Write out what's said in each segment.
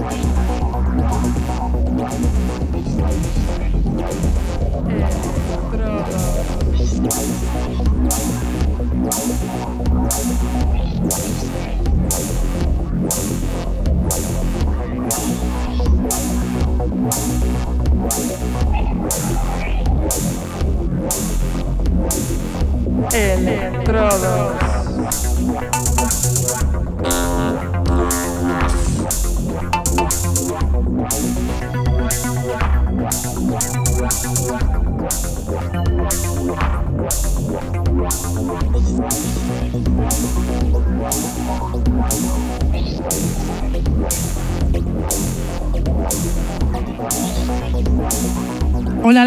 Estrada. Electrodos.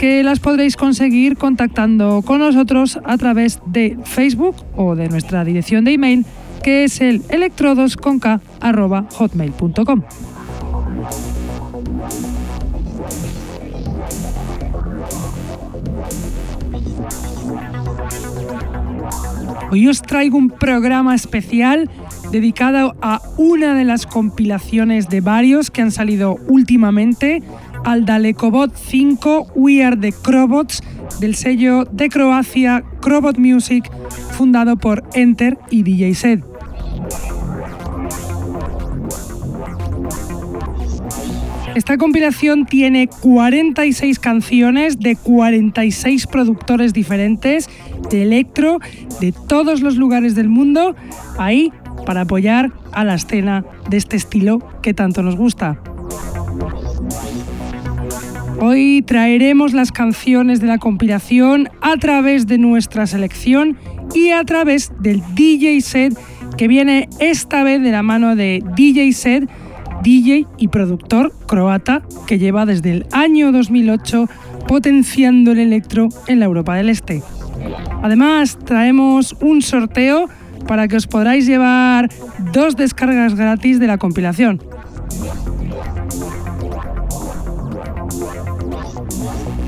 que las podréis conseguir contactando con nosotros a través de Facebook o de nuestra dirección de email que es el electrodosconk.hotmail.com. Hoy os traigo un programa especial dedicado a una de las compilaciones de varios que han salido últimamente al Dalekobot 5 We Are the Crobots del sello de Croacia Crobot Music fundado por Enter y DJ Set. Esta compilación tiene 46 canciones de 46 productores diferentes de electro de todos los lugares del mundo, ahí para apoyar a la escena de este estilo que tanto nos gusta. Hoy traeremos las canciones de la compilación a través de nuestra selección y a través del DJ set que viene esta vez de la mano de DJ set, DJ y productor croata que lleva desde el año 2008 potenciando el electro en la Europa del Este. Además, traemos un sorteo para que os podáis llevar dos descargas gratis de la compilación.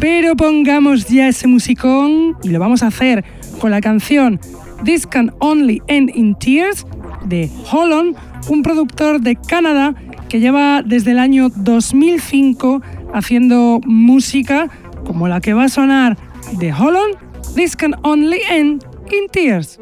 Pero pongamos ya ese musicón y lo vamos a hacer con la canción This Can Only End in Tears de Holland, un productor de Canadá que lleva desde el año 2005 haciendo música como la que va a sonar de Holland, This Can Only End in Tears.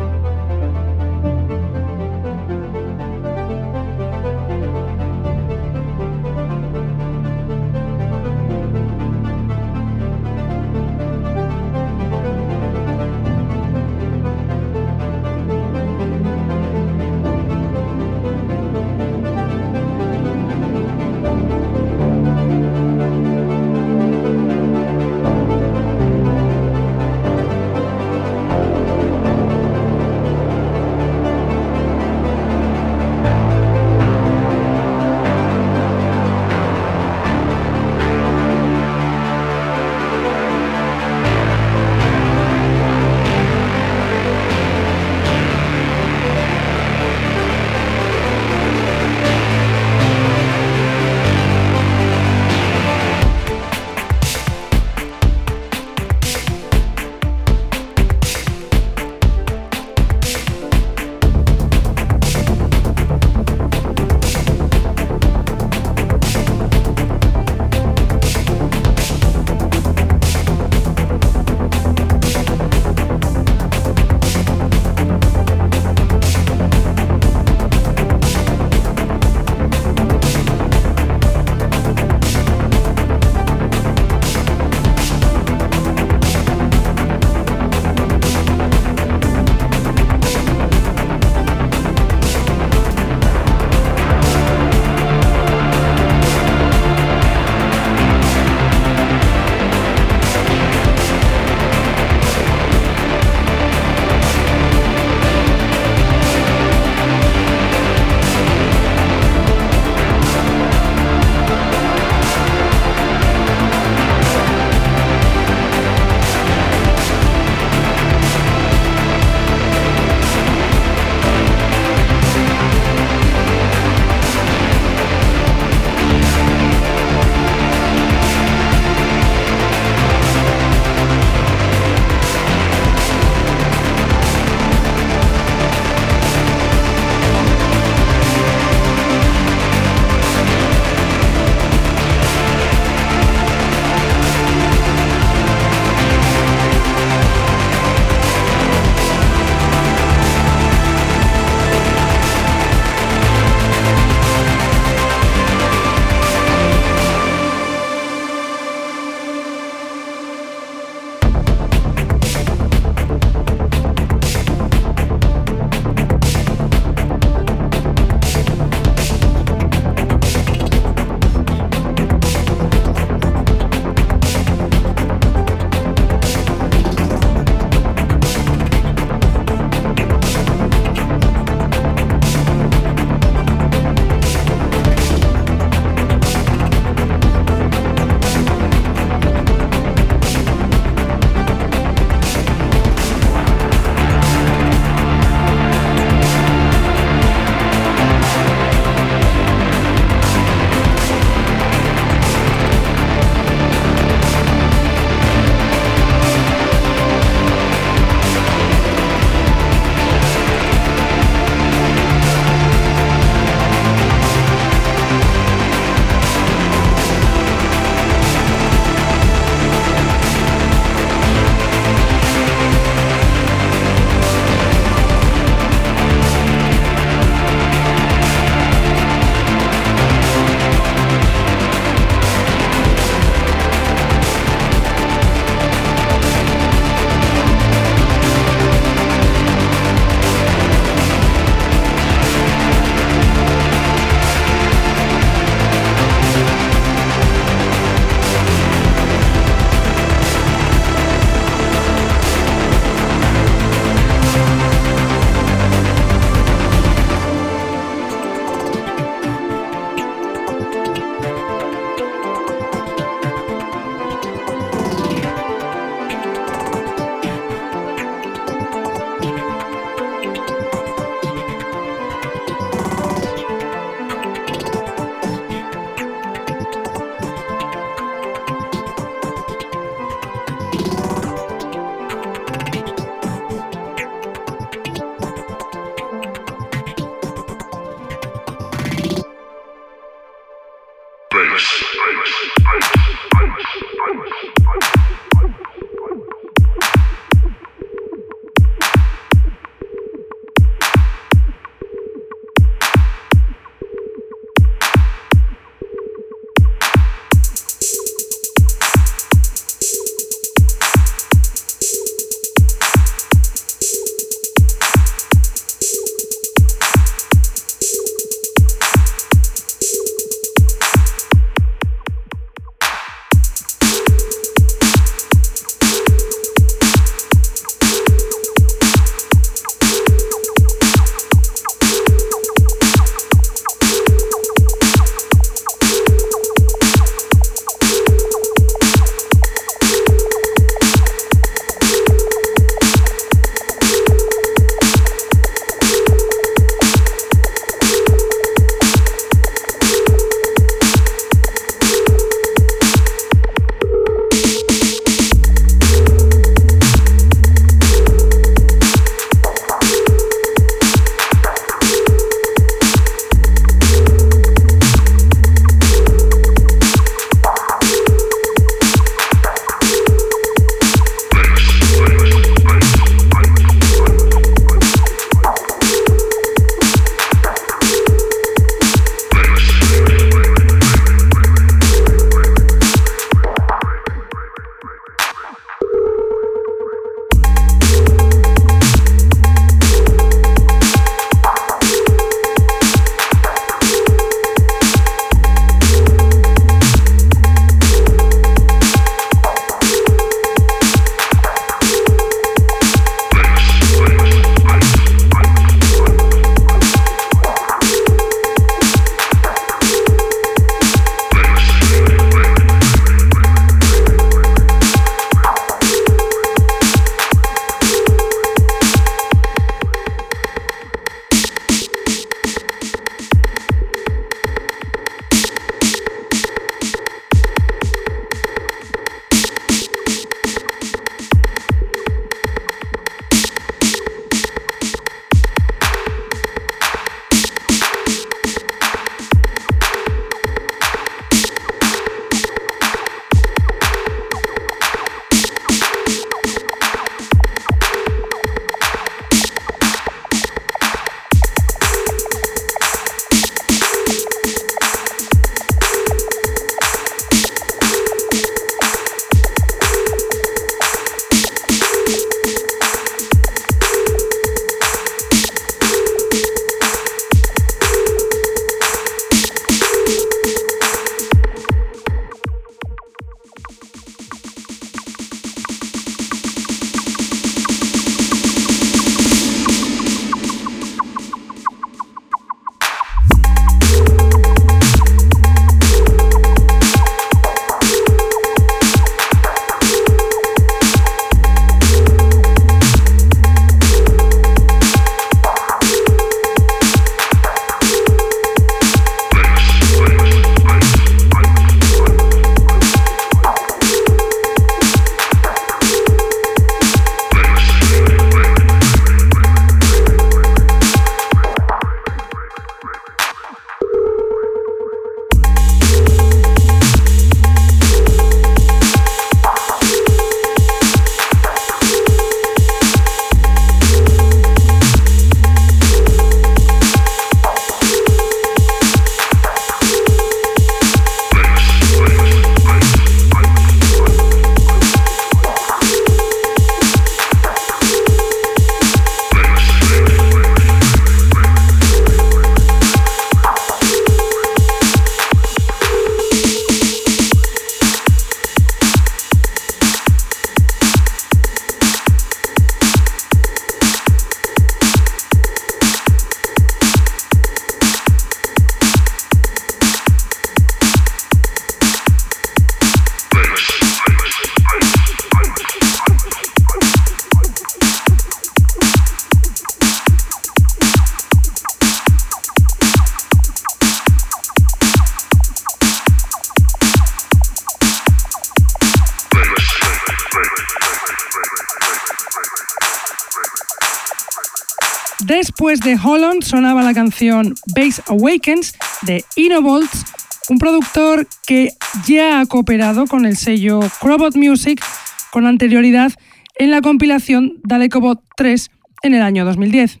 De Holland sonaba la canción Base Awakens de Innovolts, un productor que ya ha cooperado con el sello Crobot Music con anterioridad en la compilación Dalekobot 3 en el año 2010.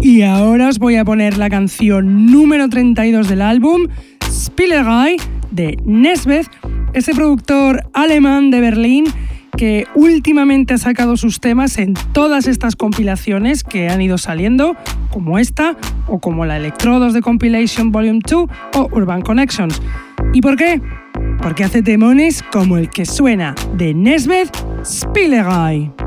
Y ahora os voy a poner la canción número 32 del álbum, Spielerei, de Nesbeth, ese productor alemán de Berlín que últimamente ha sacado sus temas en todas estas compilaciones que han ido saliendo, como esta, o como la Electrodos de Compilation Volume 2 o Urban Connections. ¿Y por qué? Porque hace temones como el que suena de Nesbeth Spielerei.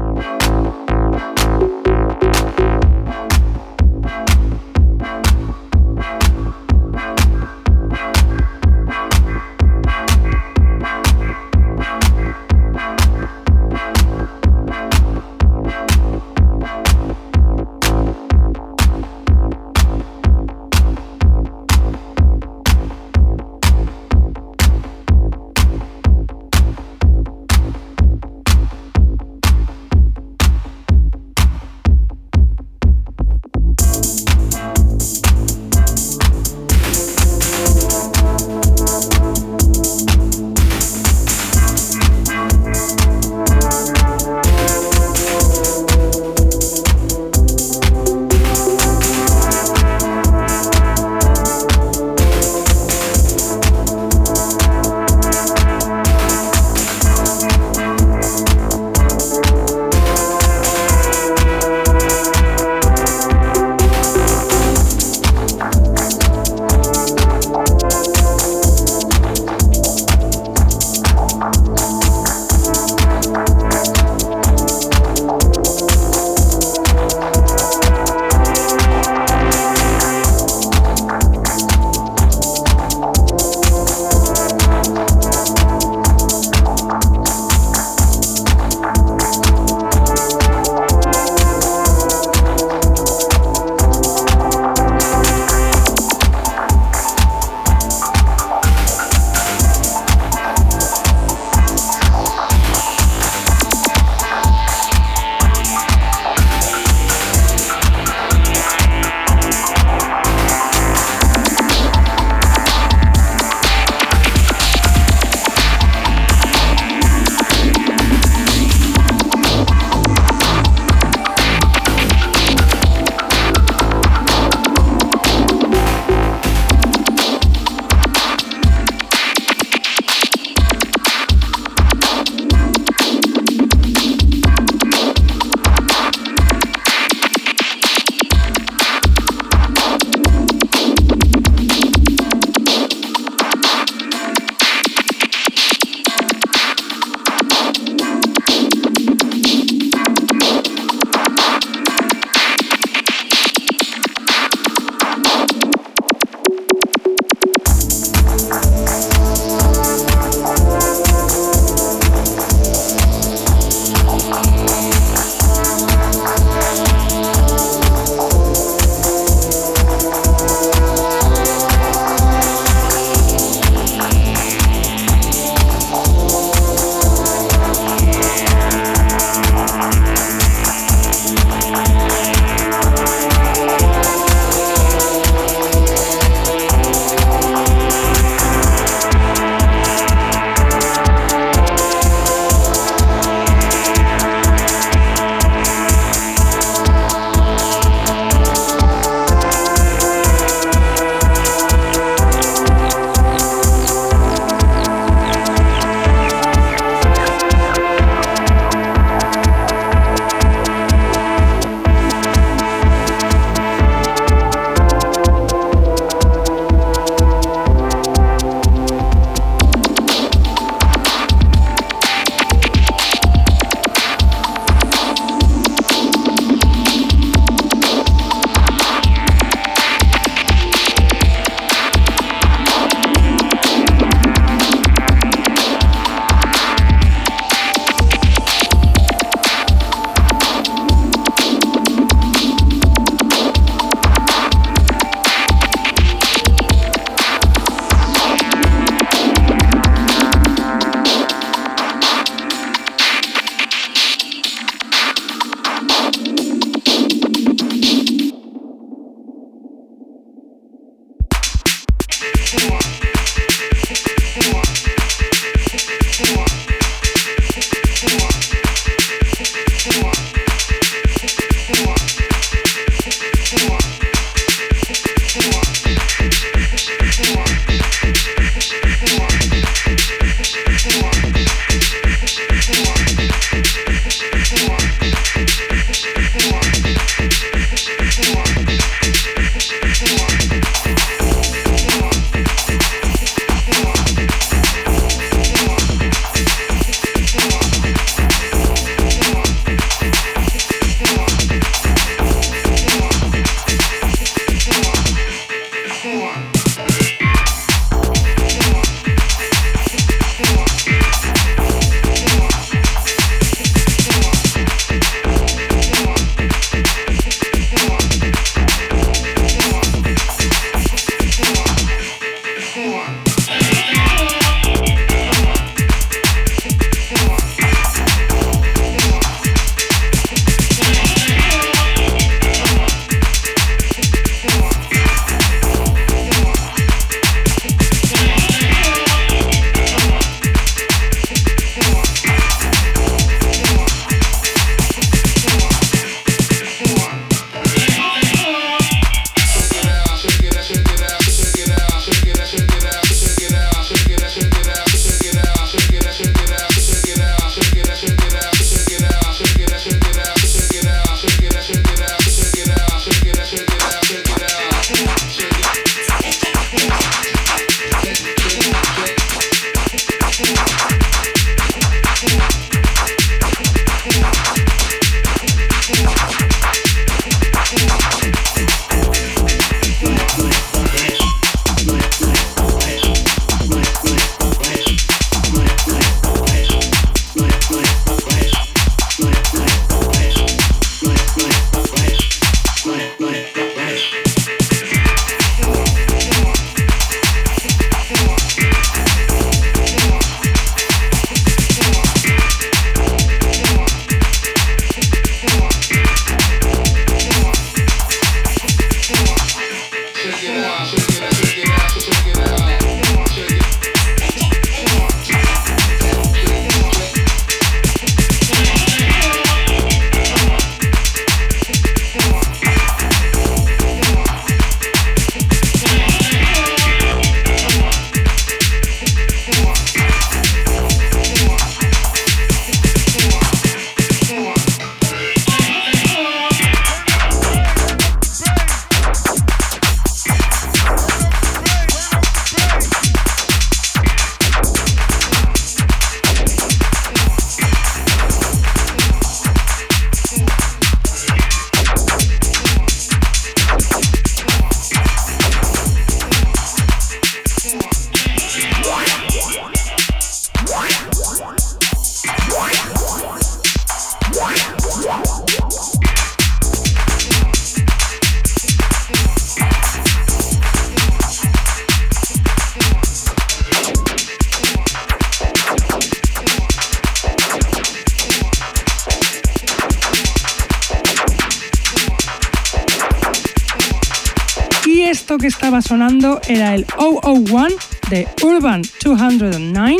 Era el 001 de Urban 209,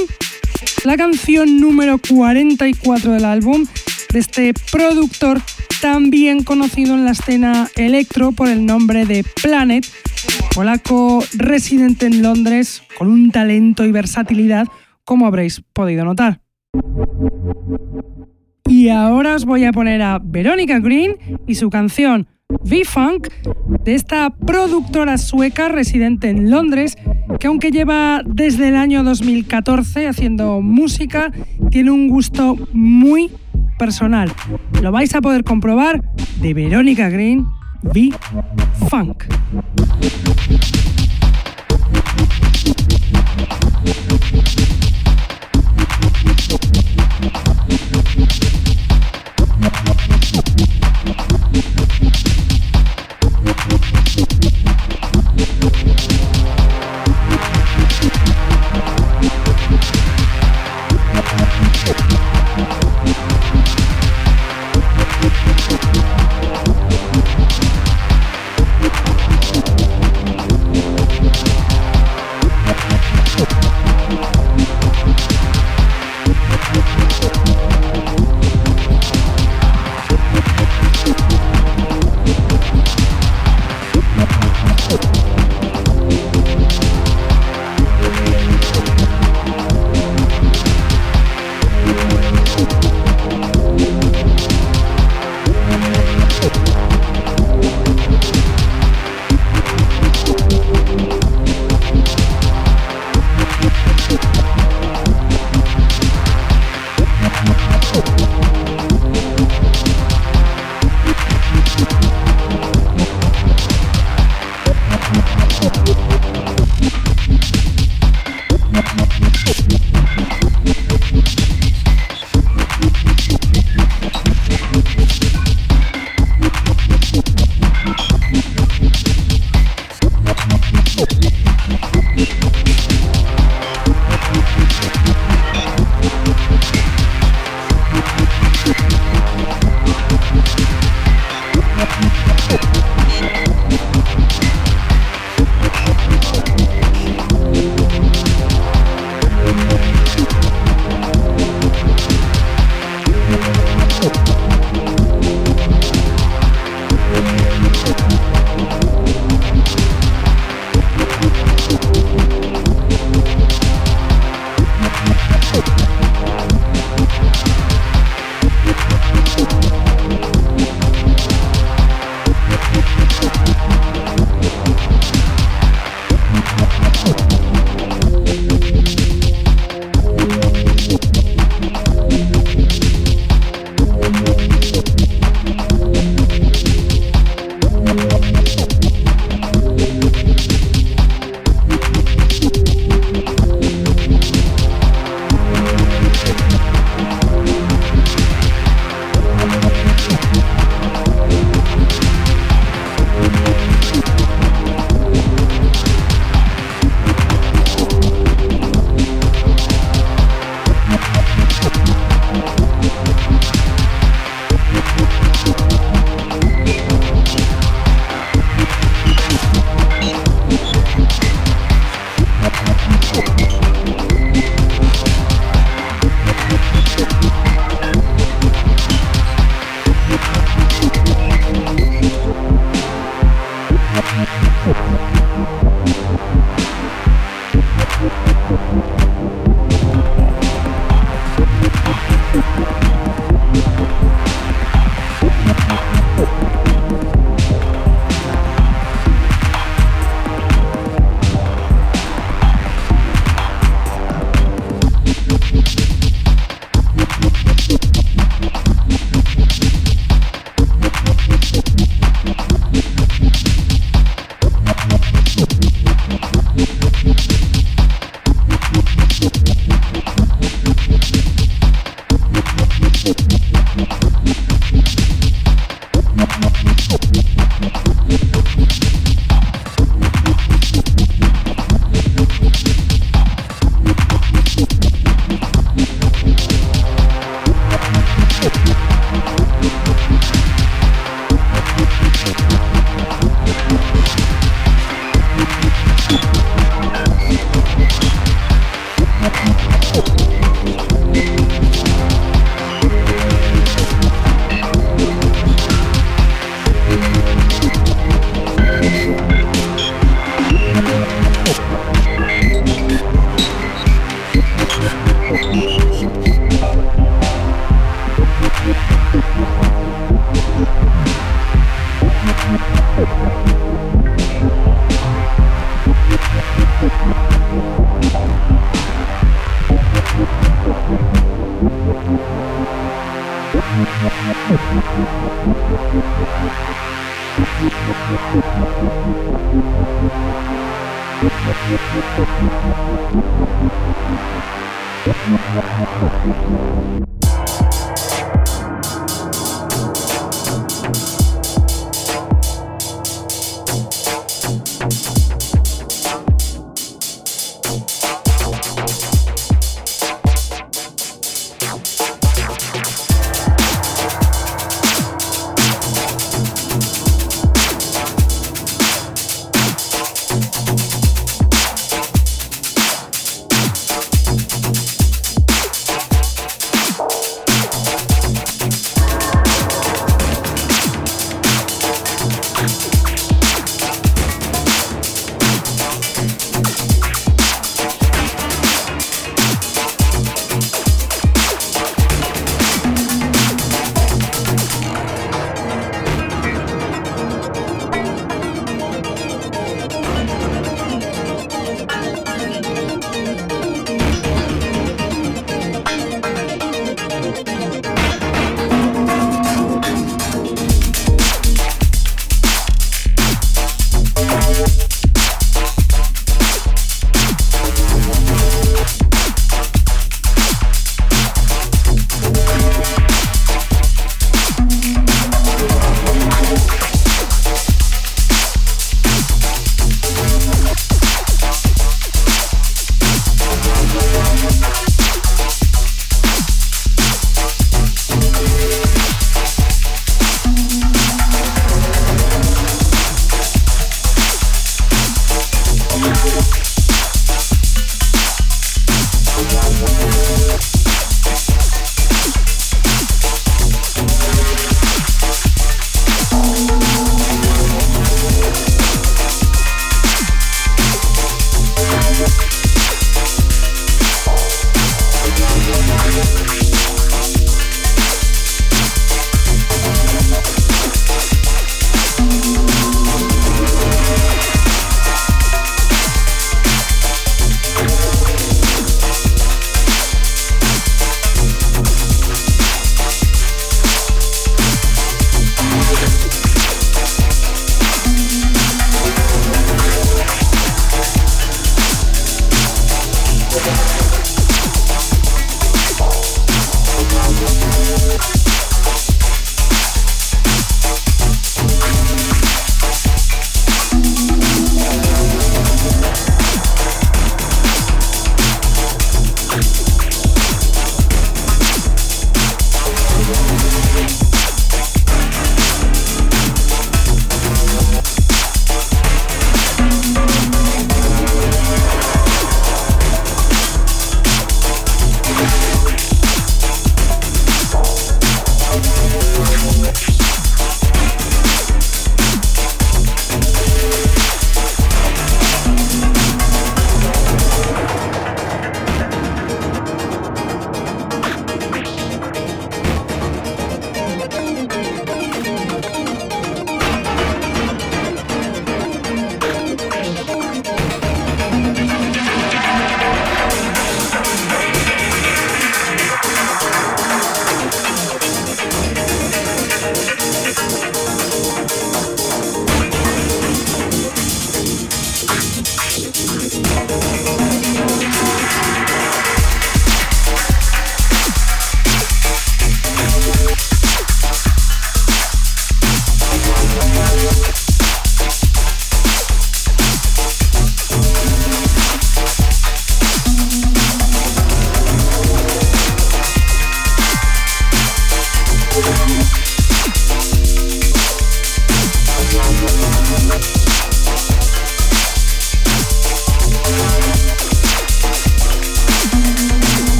la canción número 44 del álbum de este productor también conocido en la escena electro por el nombre de Planet, polaco residente en Londres con un talento y versatilidad como habréis podido notar. Y ahora os voy a poner a Veronica Green y su canción V-Funk de esta productora sueca residente en Londres que aunque lleva desde el año 2014 haciendo música, tiene un gusto muy personal. Lo vais a poder comprobar de Verónica Green V-Funk.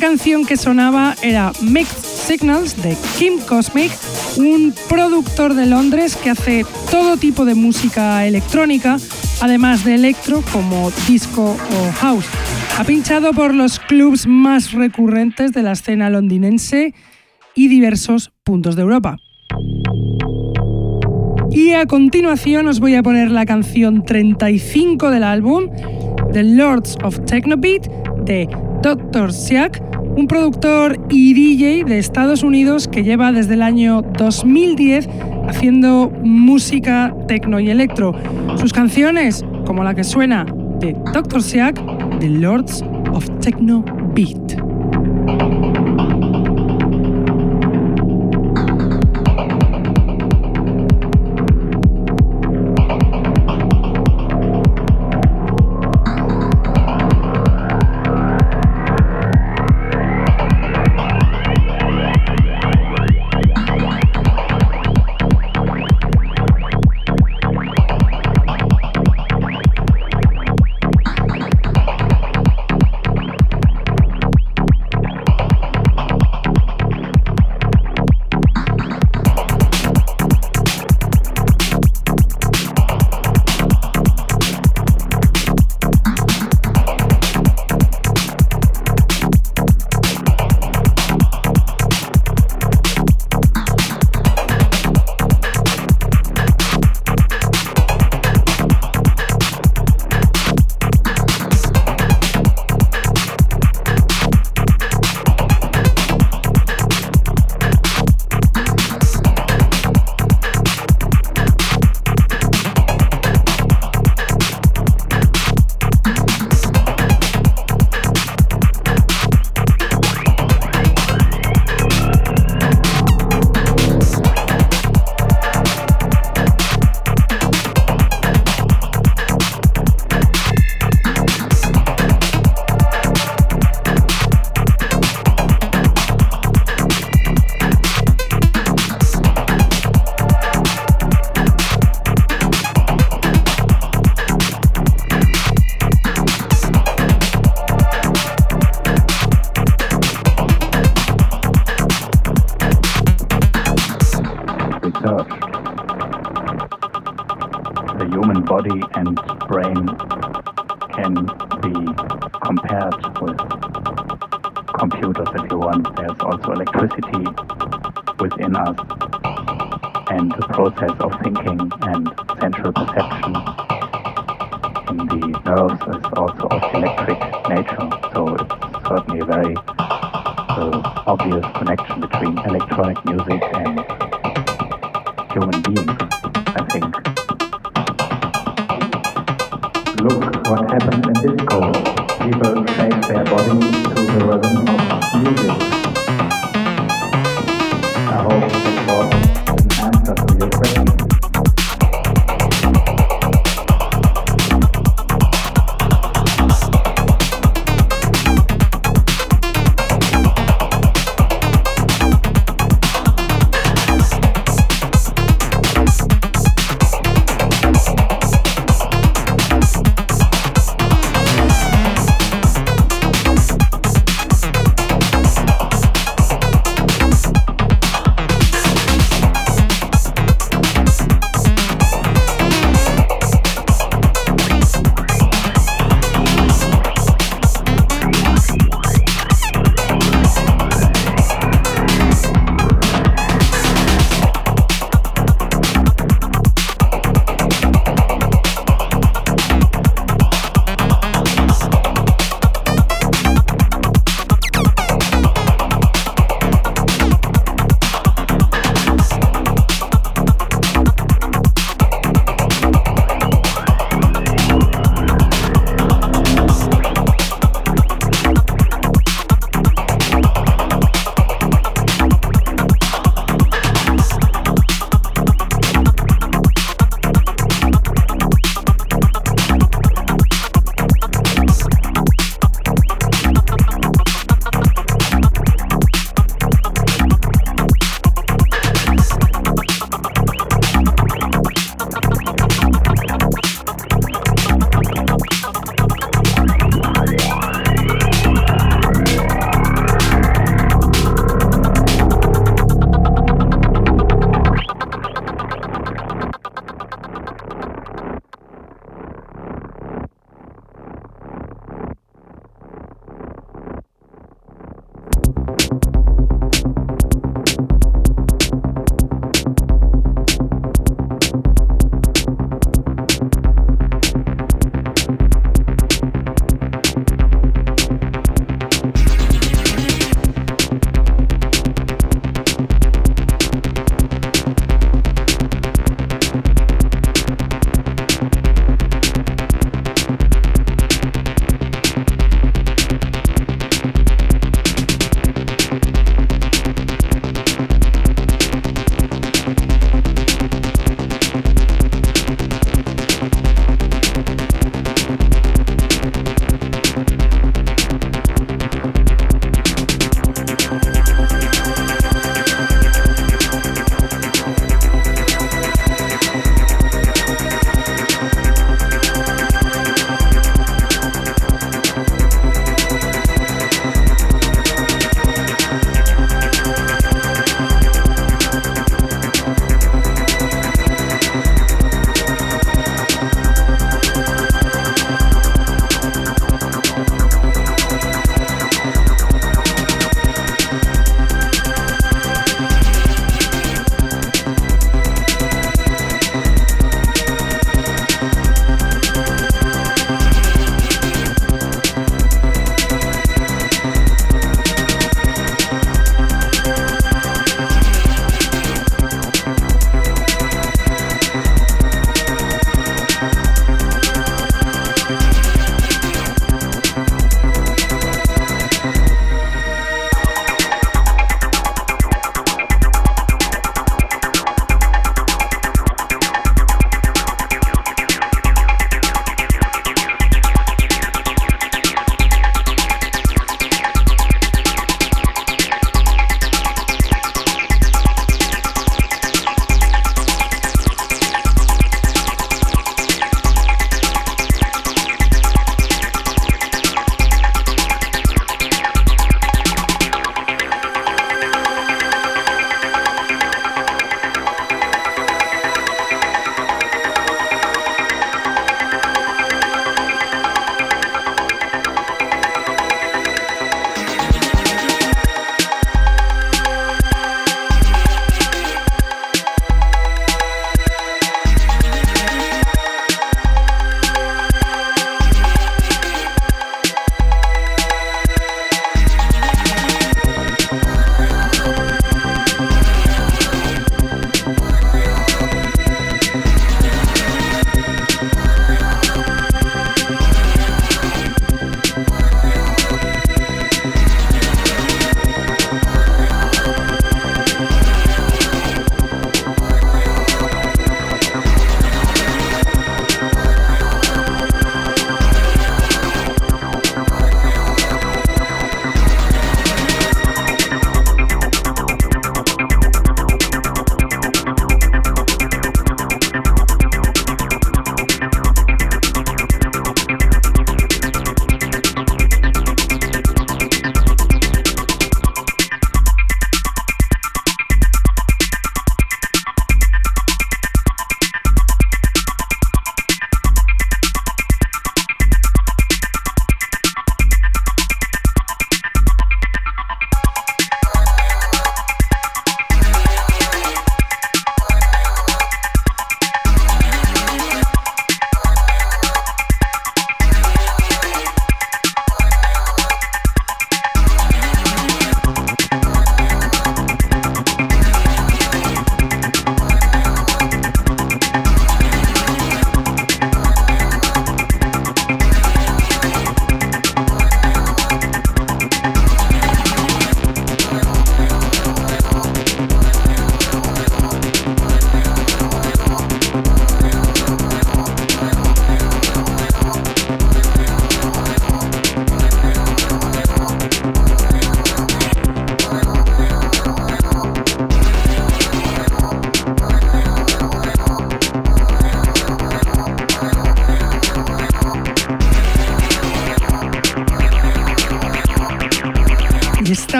Canción que sonaba era Mixed Signals de Kim Cosmic, un productor de Londres que hace todo tipo de música electrónica, además de electro como disco o house. Ha pinchado por los clubs más recurrentes de la escena londinense y diversos puntos de Europa. Y a continuación os voy a poner la canción 35 del álbum, The Lords of Technobeat, de Dr. Siak, un productor y DJ de Estados Unidos que lleva desde el año 2010 haciendo música techno y electro. Sus canciones, como la que suena de Dr. Siak, The Lords of Techno Beat. connection between electronic music and human beings, I think. Look what happens in disco. People shake their bodies to the rhythm of music.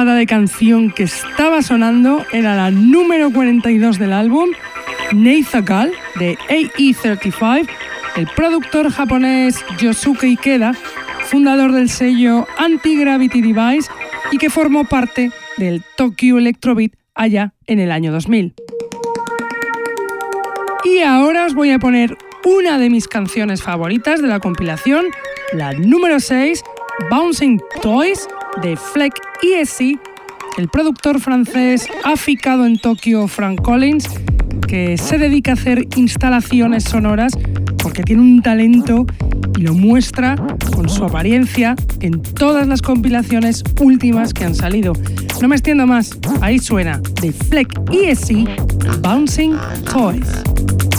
Pasada de canción que estaba sonando era la número 42 del álbum, Neithakal, de AE35, el productor japonés Yosuke Ikeda, fundador del sello Anti-Gravity Device y que formó parte del Tokyo Electrobeat allá en el año 2000. Y ahora os voy a poner una de mis canciones favoritas de la compilación, la número 6, Bouncing Toys, de Fleck ESC, el productor francés aficado en Tokio, Frank Collins, que se dedica a hacer instalaciones sonoras porque tiene un talento y lo muestra con su apariencia en todas las compilaciones últimas que han salido. No me extiendo más, ahí suena de Fleck ESC Bouncing Toys.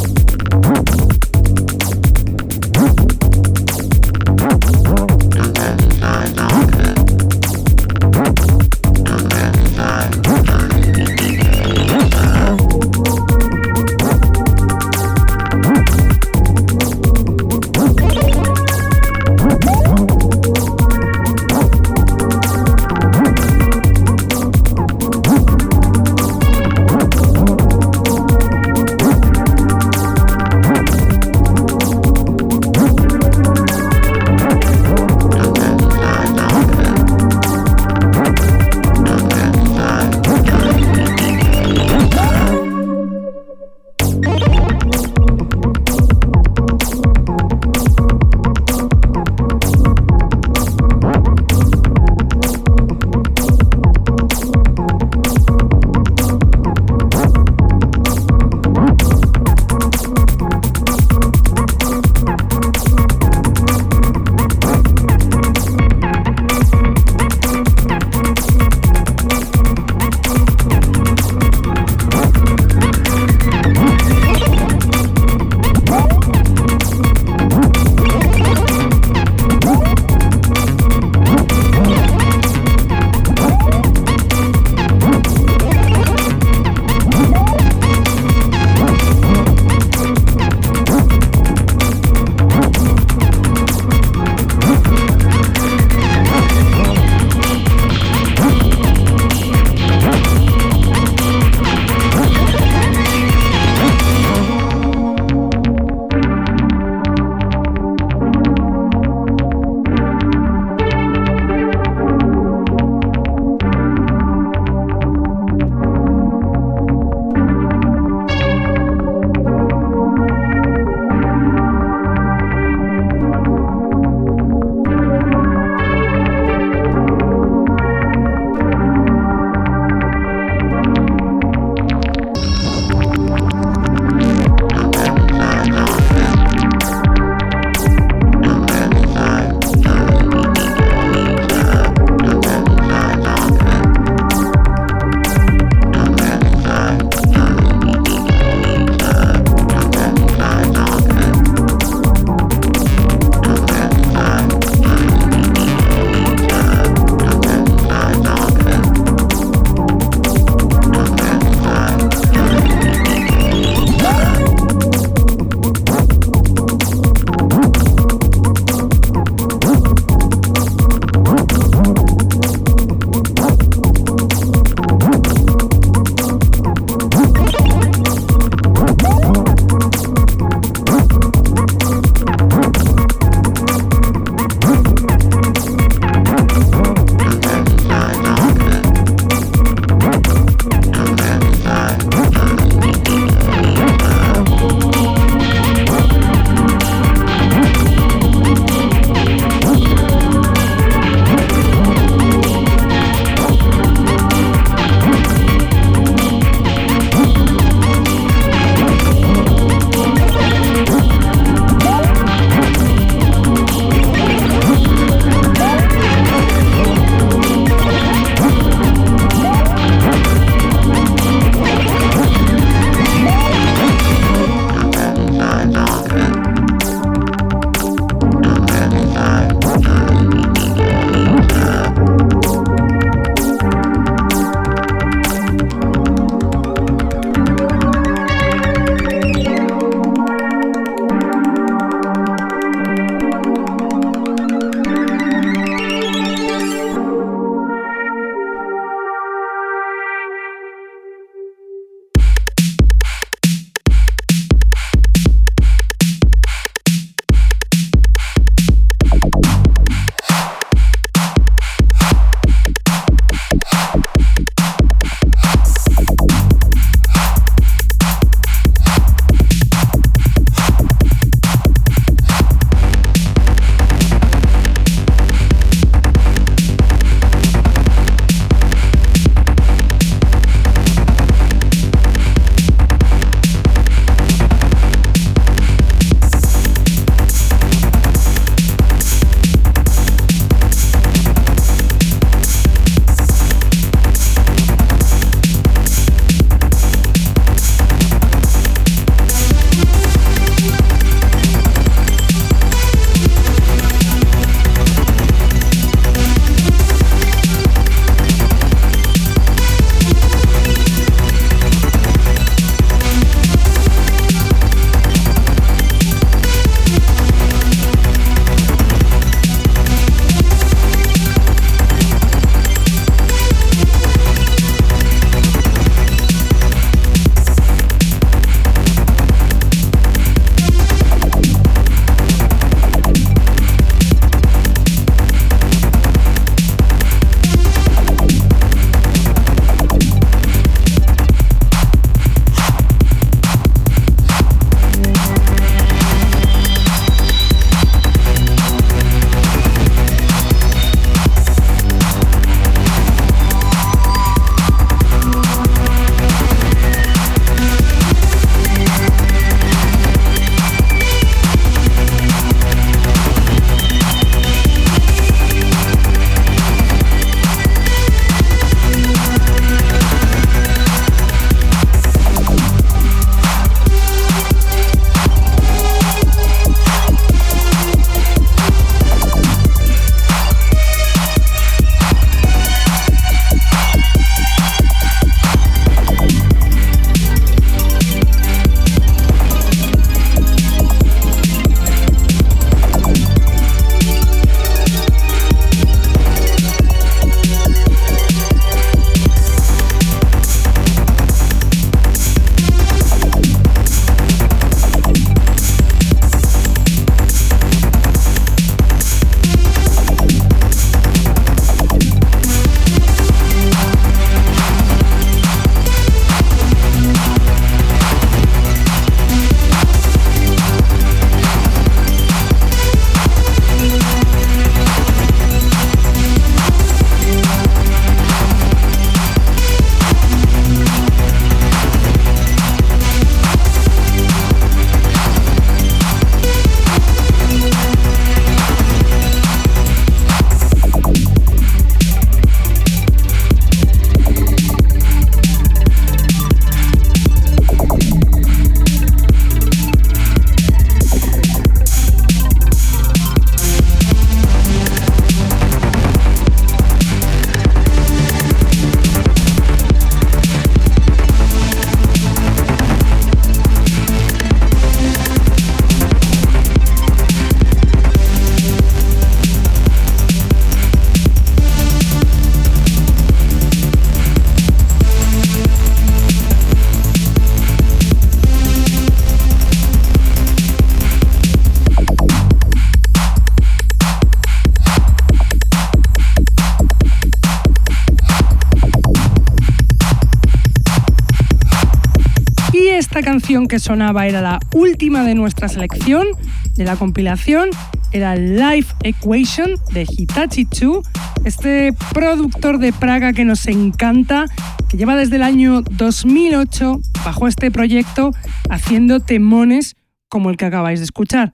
Que sonaba era la última de nuestra selección de la compilación. Era Life Equation de Hitachi 2, este productor de Praga que nos encanta, que lleva desde el año 2008 bajo este proyecto haciendo temones como el que acabáis de escuchar.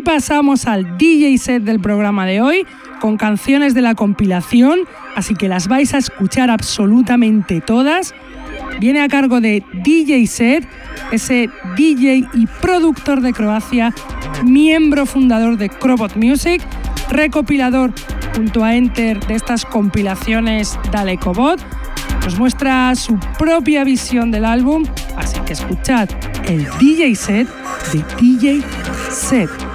Pasamos al DJ set del programa de hoy con canciones de la compilación, así que las vais a escuchar absolutamente todas. Viene a cargo de DJ Set, ese DJ y productor de Croacia, miembro fundador de Crobot Music, recopilador junto a Enter de estas compilaciones Dalekobot. Nos muestra su propia visión del álbum, así que escuchad el DJ set de DJ Set.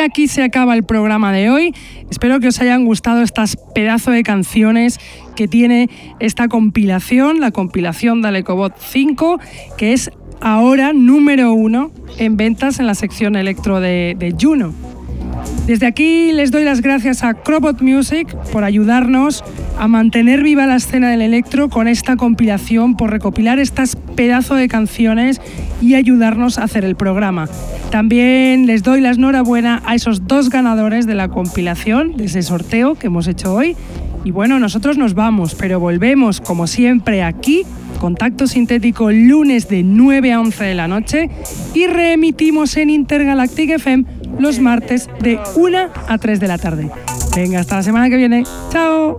Aquí se acaba el programa de hoy. Espero que os hayan gustado estas pedazos de canciones que tiene esta compilación, la compilación de Alecobot 5, que es ahora número uno en ventas en la sección electro de, Juno. Desde aquí les doy las gracias a Crobot Music por ayudarnos a mantener viva la escena del electro con esta compilación, por recopilar estas pedazos de canciones y ayudarnos a hacer el programa. También les doy la enhorabuena a esos dos ganadores de la compilación, de ese sorteo que hemos hecho hoy. Y bueno, nosotros nos vamos, pero volvemos como siempre aquí Contacto Sintético lunes de 9 a 11 de la noche y reemitimos en Intergalactic FM los martes de 1 a 3 de la tarde. Venga, hasta la semana que viene. ¡Chao!